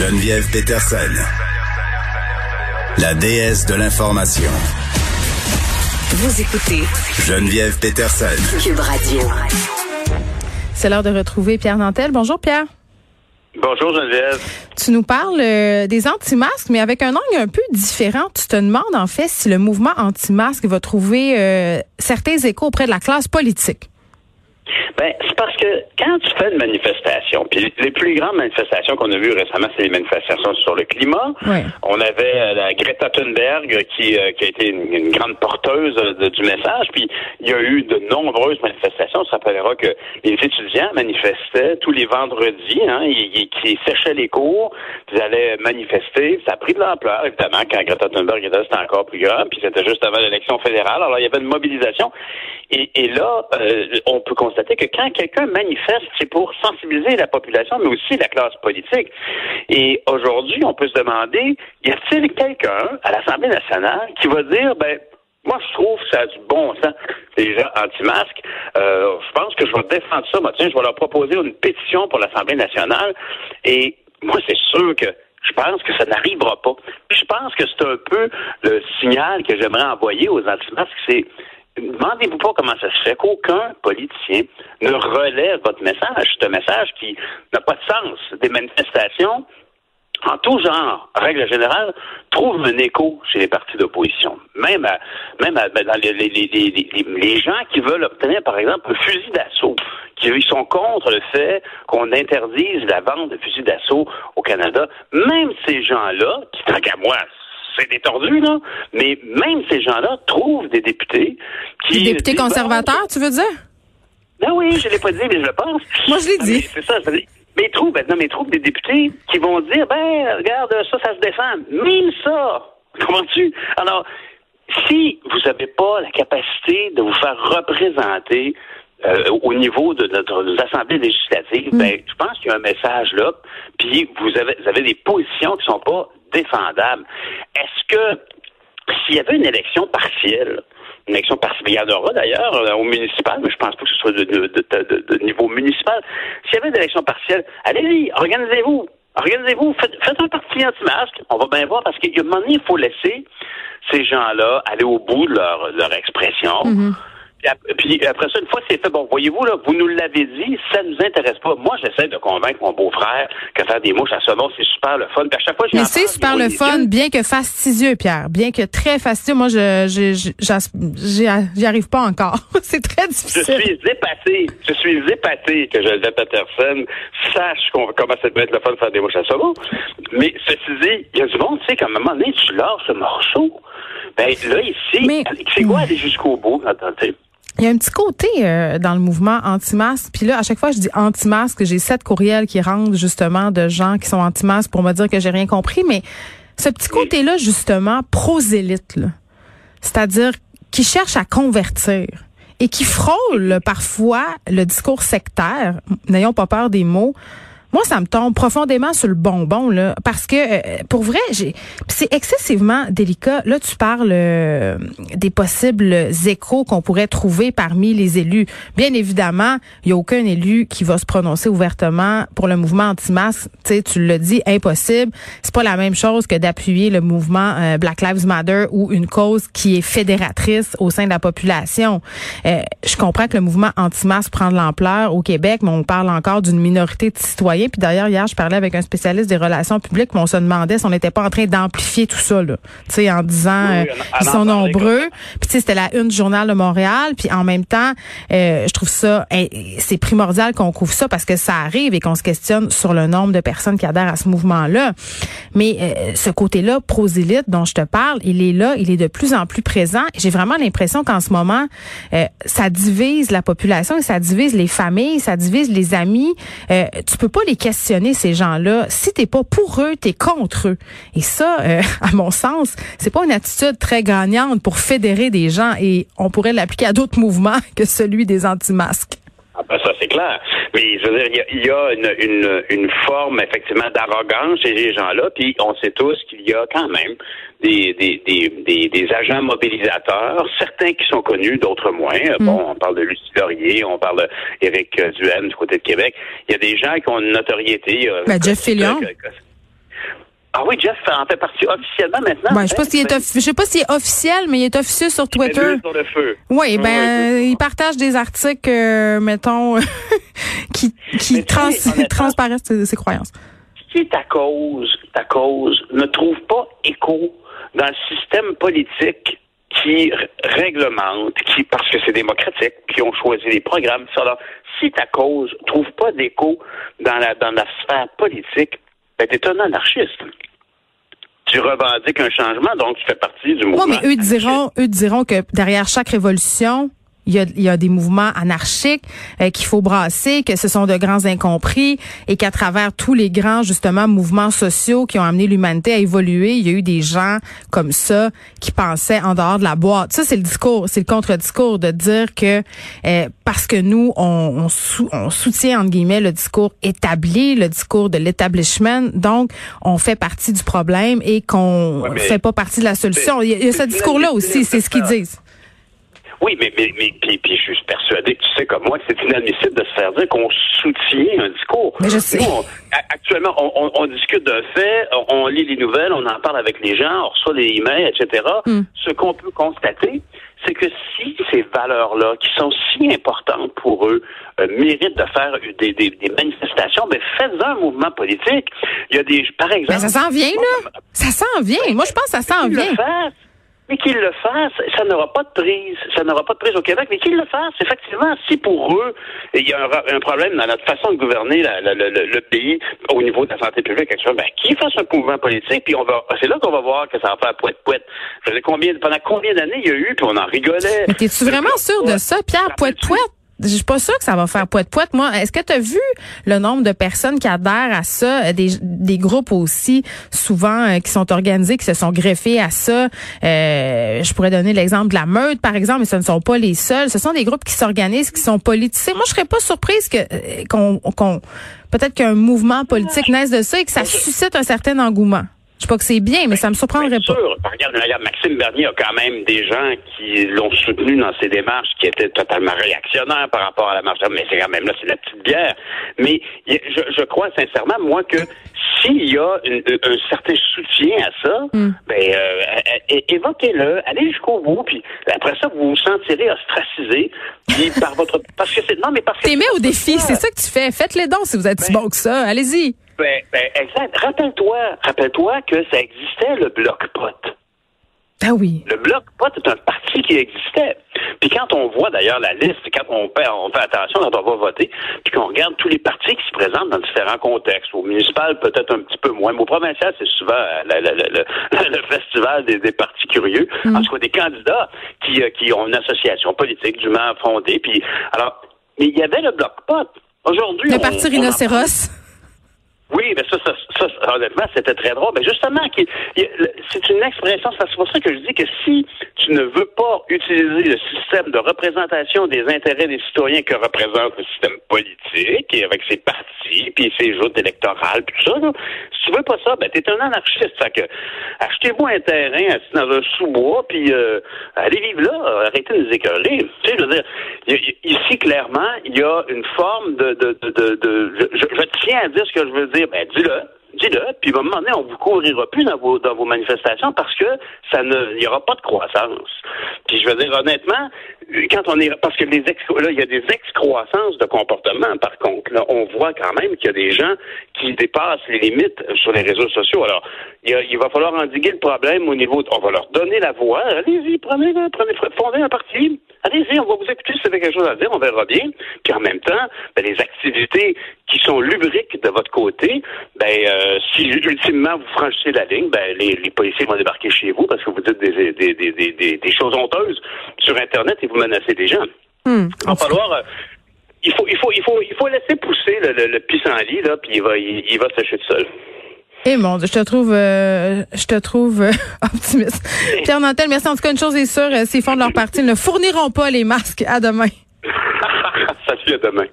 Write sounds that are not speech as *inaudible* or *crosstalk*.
Geneviève Peterson, la déesse de l'information. Vous écoutez Geneviève Peterson. Cube Radio. C'est l'heure de retrouver Pierre Nantel. Bonjour Pierre. Bonjour Geneviève. Tu nous parles euh, des anti-masques, mais avec un angle un peu différent. Tu te demandes en fait si le mouvement anti-masque va trouver euh, certains échos auprès de la classe politique. Ben, c'est parce que quand tu fais une manifestation, puis les plus grandes manifestations qu'on a vues récemment, c'est les manifestations sur le climat. Ouais. On avait euh, la Greta Thunberg qui, euh, qui a été une, une grande porteuse de- du message, puis il y a eu de nombreuses manifestations. On se rappellera que les étudiants manifestaient tous les vendredis, hein, ils, ils- séchaient les cours, puis ils allaient manifester. Ça a pris de l'ampleur, évidemment, quand Greta Thunberg était là, c'était encore plus grand, puis c'était juste avant l'élection fédérale. Alors, il y avait une mobilisation. Et, et là, euh, on peut constater que quand quelqu'un manifeste, c'est pour sensibiliser la population, mais aussi la classe politique. Et aujourd'hui, on peut se demander, y a-t-il quelqu'un à l'Assemblée nationale qui va dire, ben, moi, je trouve que ça a du bon sens, les gens anti-masques. Euh, je pense que je vais défendre ça. Moi, tiens, je vais leur proposer une pétition pour l'Assemblée nationale. Et moi, c'est sûr que je pense que ça n'arrivera pas. Je pense que c'est un peu le signal que j'aimerais envoyer aux anti-masques, c'est Demandez-vous pas comment ça se fait qu'aucun politicien ne relève votre message. C'est un message qui n'a pas de sens. Des manifestations, en tout genre, règle générale, trouvent un écho chez les partis d'opposition. Même, à- même à- ben, dans les, gens qui veulent obtenir, par exemple, un fusil d'assaut, qui sont contre le fait qu'on interdise la vente de fusils d'assaut au Canada. Même ces gens-là, qui, tant qu'à moi, c'est détordu, là, mais même ces gens-là trouvent des députés qui... Les députés disent, conservateurs, tu veux dire? ben oui, je l'ai pas dit, mais je le pense. Moi, je l'ai Ah, dit. C'est ça, dit- Mais ils trouvent, non, mais ils trouvent des députés qui vont dire, ben, regarde, ça, ça se défend. Même ça! *laughs* Comprends-tu? Alors, si vous n'avez pas la capacité de vous faire représenter euh, au niveau de notre nos assemblées législatives, ben, je pense qu'il y a un message là, puis vous avez, vous avez des positions qui sont pas défendables. Est-ce que s'il y avait une élection partielle, une élection partielle, il y en aura d'ailleurs euh, au municipal, mais je pense pas que ce soit de, niveau municipal. S'il y avait une élection partielle, allez-y, organisez-vous. Organisez-vous, faites, un parti anti-masque. On va bien voir parce qu'à un moment donné, il faut laisser ces gens-là aller au bout de leur, expression. Ap- Puis après ça, une fois que c'est fait, bon, voyez-vous, là, vous nous l'avez dit, ça nous intéresse pas. Moi, j'essaie de convaincre mon beau-frère que faire des mouches à saumon, c'est super le fun. Puis à chaque fois, Mais c'est super je le fun, bien que fastidieux, Pierre. Bien que très fastidieux. Moi, je, je, je- j'y j'y arrive pas encore. *laughs* c'est très Je difficile. suis épaté. Je suis épaté que Joseph Peterson sache comment ça peut être le fun de faire des mouches à saumon. Mais ceci dit, il y a du monde, tu sais, qu'à un moment donné, tu lâches le morceau. Ben là, ici, Mais- c'est quoi aller jusqu'au bout? Sais. Il y a un petit côté euh, dans le mouvement anti-masque. Puis là, à chaque fois je dis anti-masque, j'ai sept courriels qui rentrent justement de gens qui sont anti-masque pour me dire que j'ai rien compris. Mais ce petit côté-là, justement, prosélyte, c'est-à-dire qui cherche à convertir et qui frôle parfois le discours sectaire, n'ayons pas peur des mots, moi, ça me tombe profondément sur le bonbon, là, parce que, euh, pour vrai, j'ai, c'est excessivement délicat. Là, tu parles euh, des possibles échos qu'on pourrait trouver parmi les élus. Bien évidemment, il y a aucun élu qui va se prononcer ouvertement pour le mouvement anti-masque. Tu l'as dit, impossible. C'est pas la même chose que d'appuyer le mouvement euh, Black Lives Matter ou une cause qui est fédératrice au sein de la population. Euh, je comprends que le mouvement anti-masque prend de l'ampleur au Québec, mais on parle encore d'une minorité de citoyens. Puis d'ailleurs, hier, je parlais avec un spécialiste des relations publiques, mais on se demandait si on n'était pas en train d'amplifier tout ça, là. Tu sais, en disant, Oui, euh, oui, en- en ils sont nombreux. Puis tu sais, c'était la une du journal de Montréal. Puis en même temps, euh, je trouve ça, c'est primordial qu'on couvre ça parce que ça arrive et qu'on se questionne sur le nombre de personnes qui adhèrent à ce mouvement-là. Mais euh, ce côté-là, prosélyte dont je te parle, il est là, il est de plus en plus présent. J'ai vraiment l'impression qu'en ce moment, euh, ça divise la population et ça divise les familles, ça divise les amis. Euh, tu peux pas questionner ces gens-là. Si t'es pas pour eux, t'es contre eux. Et ça, euh, *laughs* à mon sens, c'est pas une attitude très gagnante pour fédérer des gens et on pourrait l'appliquer à d'autres mouvements *laughs* que celui des anti-masques. Ah ben ça, c'est clair. Mais je veux dire, il y a, il y a une, une, une forme, effectivement, d'arrogance chez ces gens-là. Puis on sait tous qu'il y a quand même des, des, des, des, agents mobilisateurs, certains qui sont connus, d'autres moins. Bon, on parle de Lucie Laurier, on parle d'Éric Duhaime du côté de Québec. Il y a des gens qui ont une notoriété. euh, Ben, Jeff que- Fillion. que- que- Ah oui, Jeff en fait partie officiellement maintenant. Ben, je sais pas s'il est offi- je sais pas s'il est officiel, mais il est officieux sur Twitter. l'huile sur le feu. Oui, ben Ouais, il partage des articles, euh, mettons, *laughs* qui, trans, *laughs* transparaissent ses, ses croyances. si ta cause, ta cause ne trouve pas écho dans le système politique qui réglemente, qui parce que c'est démocratique, qui ont choisi les programmes, ça, si ta cause trouve pas d'écho dans la dans la sphère politique, ben t'es un anarchiste. Tu revendiques un changement, donc tu fais partie du Oui, mouvement. mais eux diront, eux diront que derrière chaque révolution, il y a, il y a des mouvements anarchiques euh, qu'il faut brasser, que ce sont de grands incompris et qu'à travers tous les grands justement mouvements sociaux qui ont amené l'humanité à évoluer, il y a eu des gens comme ça qui pensaient en dehors de la boîte. Ça c'est le discours, c'est le contre-discours de dire que euh, parce que nous on, on, sou- on soutient entre guillemets le discours établi, le discours de l'établissement, donc on fait partie du problème et qu'on Ouais, fait pas partie de la solution. Il y a, il y a ce c'est- discours-là aussi, c'est ce qu'ils disent. Oui, mais, mais, mais puis, puis je suis persuadé que tu sais comme moi que c'est inadmissible de se faire dire qu'on soutient un discours. Mais je sais. Nous, on- actuellement, on, on, on discute d'un fait, on, lit les nouvelles, on en parle avec les gens, on reçoit des emails, etc. Hmm. Ce qu'on peut constater, c'est que si ces valeurs-là, qui sont si importantes pour eux, euh, méritent de faire des, des, des manifestations, ben faites un mouvement politique. Il y a des, par exemple, Mais ça s'en vient, là. Ça s'en vient. Moi, je pense que ça s'en vient. Mais qu'ils le fassent, ça n'aura pas de prise. Ça n'aura pas de prise au Québec, mais qu'ils le fassent. Effectivement, si pour eux, il y a un, problème dans notre façon de gouverner la- la- le, pays au niveau de la santé publique, etc., ben, qu'ils fassent un mouvement politique, puis on va, c'est là qu'on va voir que ça va faire poète-poète. Je combien, pendant combien d'années il y a eu, puis on en rigolait. Mais t'es-tu vraiment sûr de ça, Pierre? Poète-Poète? Je suis pas sûre que ça va faire poète-poète. Moi, est-ce que tu as vu le nombre de personnes qui adhèrent à ça, euh, des, des groupes aussi, souvent, euh, qui sont organisés, qui se sont greffés à ça? Euh, je pourrais donner l'exemple de la meute, par exemple, mais ce ne sont pas les seuls. Ce sont des groupes qui s'organisent, qui sont politisés. Moi, je serais pas surprise que euh, qu'on qu'on peut-être qu'un mouvement politique naisse de ça et que ça suscite un certain engouement. Je sais pas que c'est bien, mais ça me surprendrait Bien pas. sûr. Regarde, regarde, Maxime Bernier a quand même des gens qui l'ont soutenu dans ses démarches, qui étaient totalement réactionnaires par rapport à la marche. Mais c'est quand même là, c'est la petite bière. Mais je, je crois sincèrement, moi, que s'il y a une- un certain soutien à ça, Hmm. ben euh, évoquez-le, allez jusqu'au bout, puis après ça, vous vous sentirez ostracisé, puis par votre parce que c'est non, mais parce que T'es mis au défi, c'est ça que tu fais. Faites les dons si vous êtes si bon que ça. Allez-y. Ben, ben, exact. Rappelle-toi, rappelle-toi que ça existait le bloc pot. Ah oui. Le Bloc pot est un parti qui existait. Puis quand on voit d'ailleurs la liste, quand on fait, on fait attention quand on va voter, puis qu'on regarde tous les partis qui se présentent dans différents contextes, au municipal peut-être un petit peu moins, mais au provincial c'est souvent euh, *laughs* le, festival des, des partis curieux, en tout cas des candidats qui, euh, qui ont une association politique dûment fondée. Puis alors, mais il y avait le Bloc pot. Aujourd'hui, Le on- parti on rhinocéros. Oui, mais ça, ça, ça, honnêtement, c'était très drôle. Mais justement, c'est une expression, c'est pour ça que je dis que si tu ne veux pas utiliser le système de représentation des intérêts des citoyens que représente le système politique, et avec ses partis, puis ses joutes électorales, puis tout ça, là, si tu veux pas ça, ben t'es un anarchiste. Fait que achetez-vous un terrain dans un sous-bois, puis euh, allez vivre là, arrêtez de nous écœurer. Tu sais, je veux dire, ici, clairement, il y a une forme de... de, de, de, je tiens à dire ce que je veux dire. Ben, dis-le. Dis-le, puis à un moment donné, on vous couvrira plus dans vos, dans vos manifestations parce que ça ne, il n'y aura pas de croissance. Puis je veux dire, honnêtement, quand on est, parce que les ex, là, il y a des excroissances de comportement, par contre. Là, on voit quand même qu'il y a des gens qui dépassent les limites sur les réseaux sociaux. Alors, il, va falloir endiguer le problème au niveau, de- on va leur donner la voix. Allez-y, prenez, prenez, fondez un parti. Allez-y, on va vous écouter si vous avez quelque chose à dire, on verra bien. Puis en même temps, ben, les activités qui sont lubriques de votre côté, ben, euh, si ultimement vous franchissez la ligne, ben, les, les policiers vont débarquer chez vous parce que vous dites des, des, des, des, des, des choses honteuses sur Internet et vous menacez des gens. Hmm. Il va falloir. euh, il faut, il faut, il faut, il faut laisser pousser le, le, le pissenlit là, puis il va, il, il va sécher tout seul. Eh mon Dieu, je te trouve, euh, je te trouve euh, *laughs* optimiste. Pierre Nantel, merci. En tout cas, une chose est sûre, euh, s'ils font de leur partie, ils ne fourniront pas les masques. À demain. *laughs* Salut à demain.